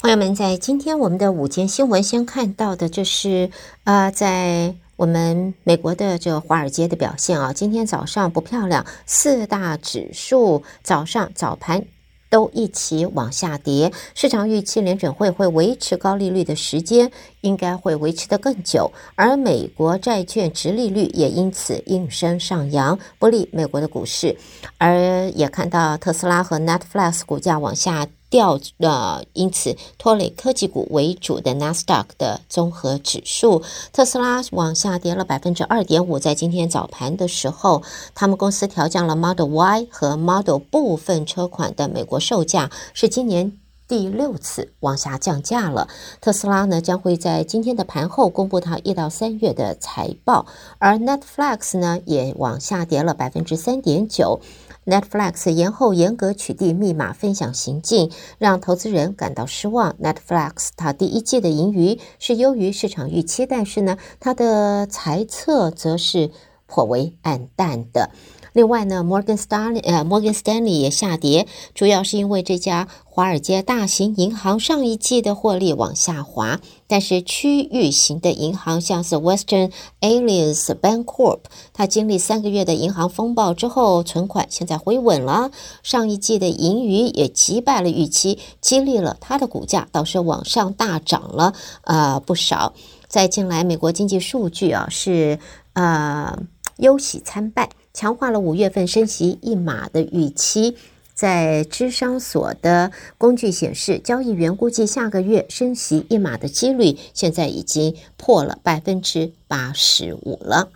朋友们，在今天我们的午间新闻，先看到的就是，呃，在我们美国的这华尔街的表现啊，今天早上不漂亮，四大指数早上早盘都一起往下跌，市场预期联准会会维持高利率的时间应该会维持的更久，而美国债券殖利率也因此应声上扬，不利美国的股市，而也看到特斯拉和 Netflix 股价往下。掉呃，因此拖累科技股为主的纳斯达克的综合指数，特斯拉往下跌了百分之二点五。在今天早盘的时候，他们公司调降了 Model Y 和 Model 部分车款的美国售价，是今年第六次往下降价了。特斯拉呢，将会在今天的盘后公布它一到三月的财报，而 Netflix 呢也往下跌了百分之三点九。Netflix 延后严格取缔密码分享行径，让投资人感到失望。Netflix 它第一季的盈余是优于市场预期，但是呢，它的财测则是颇为暗淡的。另外呢，摩根斯丹利呃，摩根斯丹利也下跌，主要是因为这家华尔街大型银行上一季的获利往下滑，但是区域型的银行像是 Western Alliance Bancorp，它经历三个月的银行风暴之后，存款现在回稳了，上一季的盈余也击败了预期，激励了它的股价倒是往上大涨了呃不少。在近来美国经济数据啊是呃忧喜参半。强化了五月份升息一码的预期，在芝商所的工具显示，交易员估计下个月升息一码的几率现在已经破了百分之八十五了。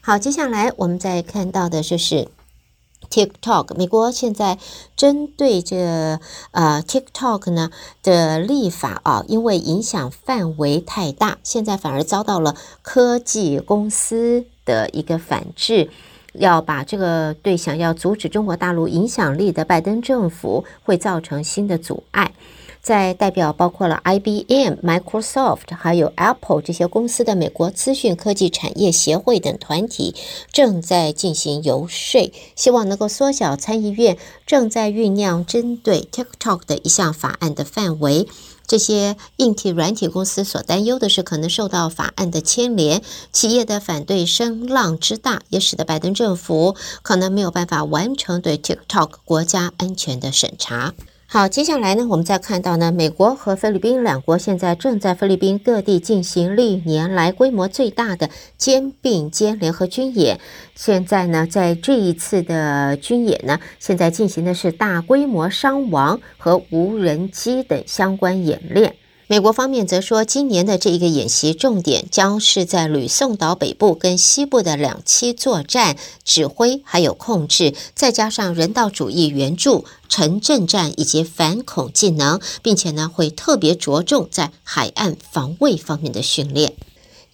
好，接下来我们再看到的就是 TikTok，美国现在针对这呃 TikTok 呢的立法啊，因为影响范围太大，现在反而遭到了科技公司的一个反制。要把这个对想要阻止中国大陆影响力的拜登政府会造成新的阻碍，在代表包括了 IBM、Microsoft 还有 Apple 这些公司的美国资讯科技产业协会等团体正在进行游说，希望能够缩小参议院正在酝酿针对 TikTok 的一项法案的范围。这些硬体、软体公司所担忧的是，可能受到法案的牵连，企业的反对声浪之大，也使得拜登政府可能没有办法完成对 TikTok 国家安全的审查。好，接下来呢，我们再看到呢，美国和菲律宾两国现在正在菲律宾各地进行历年来规模最大的肩并肩联合军演。现在呢，在这一次的军演呢，现在进行的是大规模伤亡和无人机等相关演练。美国方面则说，今年的这一个演习重点将是在吕宋岛北部跟西部的两栖作战、指挥还有控制，再加上人道主义援助、城镇战以及反恐技能，并且呢会特别着重在海岸防卫方面的训练。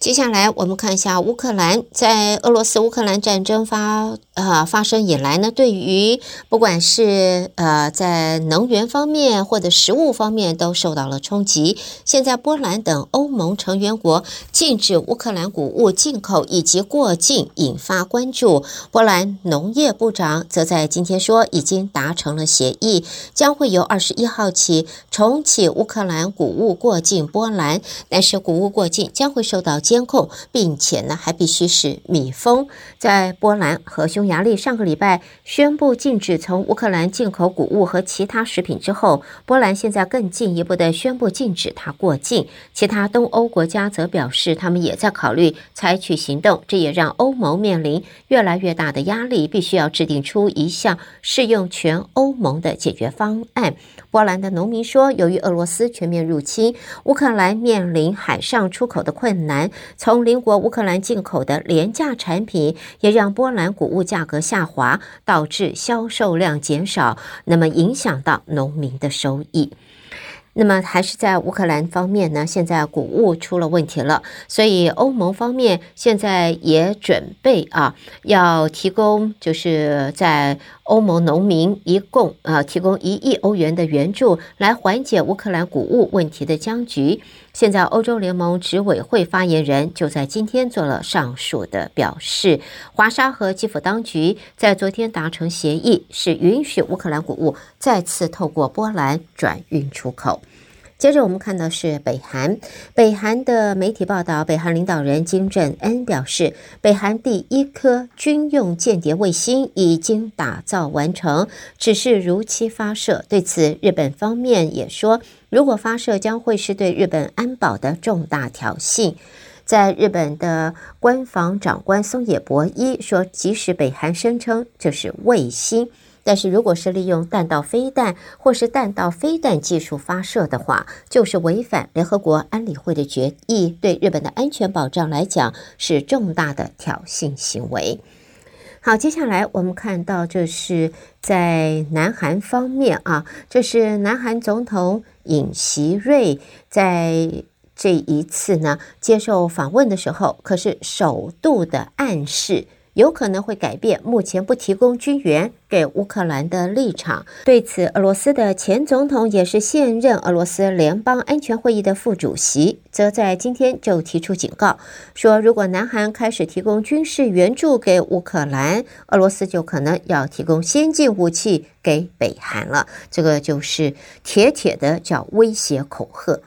接下来我们看一下乌克兰，在俄罗斯乌克兰战争发呃发生以来呢，对于不管是呃在能源方面或者食物方面都受到了冲击。现在波兰等欧盟成员国禁止乌克兰谷物进口以及过境，引发关注。波兰农业部长则在今天说，已经达成了协议，将会由二十一号起重启乌克兰谷物过境波兰，但是谷物过境将会受到。监控，并且呢，还必须是密封。在波兰和匈牙利上个礼拜宣布禁止从乌克兰进口谷物和其他食品之后，波兰现在更进一步的宣布禁止它过境。其他东欧国家则表示，他们也在考虑采取行动。这也让欧盟面临越来越大的压力，必须要制定出一项适用全欧盟的解决方案。波兰的农民说，由于俄罗斯全面入侵，乌克兰面临海上出口的困难。从邻国乌克兰进口的廉价产品，也让波兰谷物价格下滑，导致销售量减少，那么影响到农民的收益。那么还是在乌克兰方面呢，现在谷物出了问题了，所以欧盟方面现在也准备啊，要提供就是在欧盟农民一共啊提供一亿欧元的援助，来缓解乌克兰谷物问题的僵局。现在欧洲联盟执委会发言人就在今天做了上述的表示，华沙和基辅当局在昨天达成协议，是允许乌克兰谷物再次透过波兰转运出口。接着我们看到是北韩，北韩的媒体报道，北韩领导人金正恩表示，北韩第一颗军用间谍卫星已经打造完成，只是如期发射。对此，日本方面也说，如果发射将会是对日本安保的重大挑衅。在日本的官房长官松野博一说，即使北韩声称这是卫星。但是，如果是利用弹道飞弹或是弹道飞弹技术发射的话，就是违反联合国安理会的决议，对日本的安全保障来讲是重大的挑衅行为。好，接下来我们看到，这是在南韩方面啊，这是南韩总统尹锡瑞在这一次呢接受访问的时候，可是首度的暗示。有可能会改变目前不提供军援给乌克兰的立场。对此，俄罗斯的前总统也是现任俄罗斯联邦安全会议的副主席，则在今天就提出警告，说如果南韩开始提供军事援助给乌克兰，俄罗斯就可能要提供先进武器给北韩了。这个就是铁铁的叫威胁恐吓。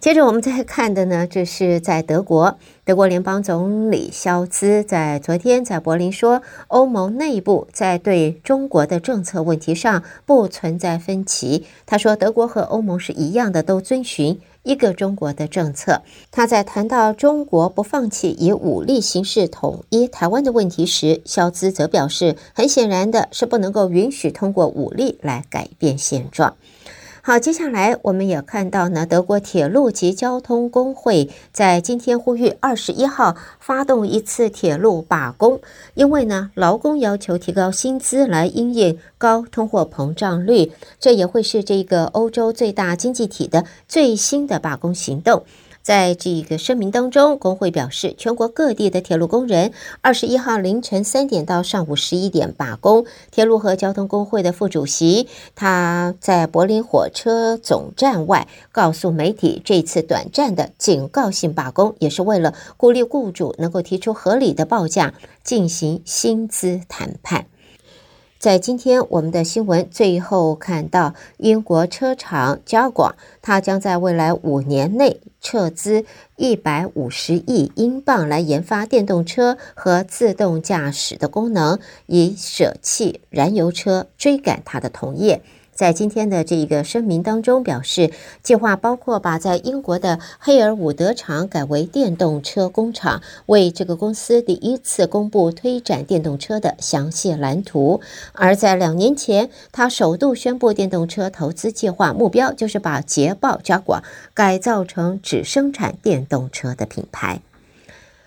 接着我们再看的呢，这是在德国，德国联邦总理肖兹在昨天在柏林说，欧盟内部在对中中国的政策问题上不存在分歧。他说，德国和欧盟是一样的，都遵循一个中国的政策。他在谈到中国不放弃以武力形式统一台湾的问题时，肖兹则表示，很显然的是不能够允许通过武力来改变现状。好，接下来我们也看到呢，德国铁路及交通工会在今天呼吁二十一号发动一次铁路罢工，因为呢，劳工要求提高薪资来应应高通货膨胀率，这也会是这个欧洲最大经济体的最新的罢工行动。在这个声明当中，工会表示，全国各地的铁路工人二十一号凌晨三点到上午十一点罢工。铁路和交通工会的副主席他在柏林火车总站外告诉媒体，这次短暂的警告性罢工也是为了鼓励雇主能够提出合理的报价进行薪资谈判。在今天，我们的新闻最后看到，英国车厂交广它将在未来五年内撤资一百五十亿英镑来研发电动车和自动驾驶的功能，以舍弃燃油车，追赶它的同业。在今天的这一个声明当中表示，计划包括把在英国的黑尔伍德厂改为电动车工厂，为这个公司第一次公布推展电动车的详细蓝图。而在两年前，他首度宣布电动车投资计划，目标就是把捷豹 Jaguar 改造成只生产电动车的品牌。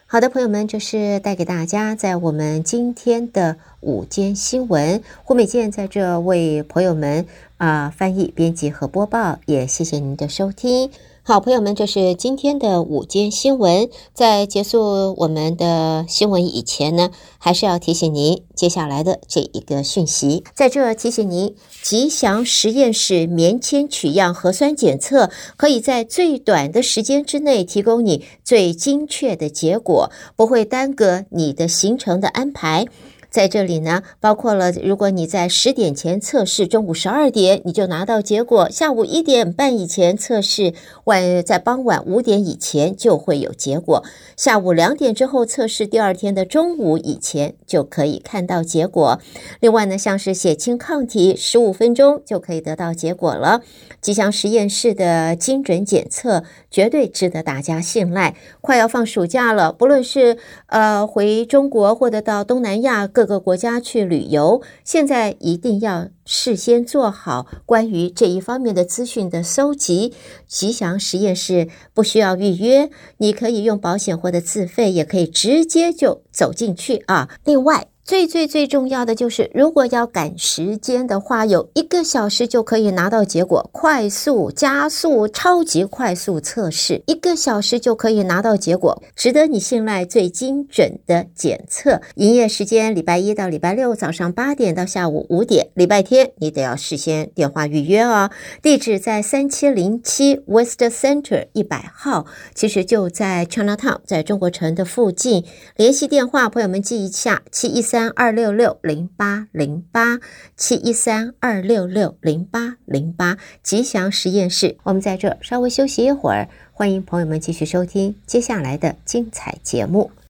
好的，朋友们，这是带给大家在我们今天的午间新闻。胡美健在这为朋友们啊、翻译、编辑和播报，也谢谢您的收听。好，朋友们，这是今天的午间新闻。在结束我们的新闻以前呢，还是要提醒您接下来的这一个讯息。在这提醒您，吉祥实验室棉签取样核酸检测，可以在最短的时间之内提供你最精确的结果，不会耽搁你的行程的安排。在这里呢，包括了如果你在十点前测试，中午十二点你就拿到结果；下午一点半以前测试，晚在傍晚五点以前就会有结果；下午两点之后测试，第二天的中午以前就可以看到结果。另外呢，像是血清抗体，十五分钟就可以得到结果了。吉祥实验室的精准检测绝对值得大家信赖。快要放暑假了，不论是呃回中国或者到东南亚。各个国家去旅游，现在一定要事先做好关于这一方面的资讯的搜集。吉祥实验室不需要预约，你可以用保险或者自费，也可以直接就走进去啊。另外，最最最重要的就是，如果要赶时间的话，有一个小时就可以拿到结果，快速、加速、超级快速测试，一个小时就可以拿到结果，值得你信赖，最精准的检测。营业时间：礼拜一到礼拜六早上八点到下午五点，礼拜天你得要事先电话预约哦。地址在三七零七 West Center 一百号，其实就在 Chinatown，在中国城的附近。联系电话，朋友们记一下：七一三。三二六六零八零八七一三二六六零八零八吉祥实验室。我们在这稍微休息一会儿，欢迎朋友们继续收听接下来的精彩节目。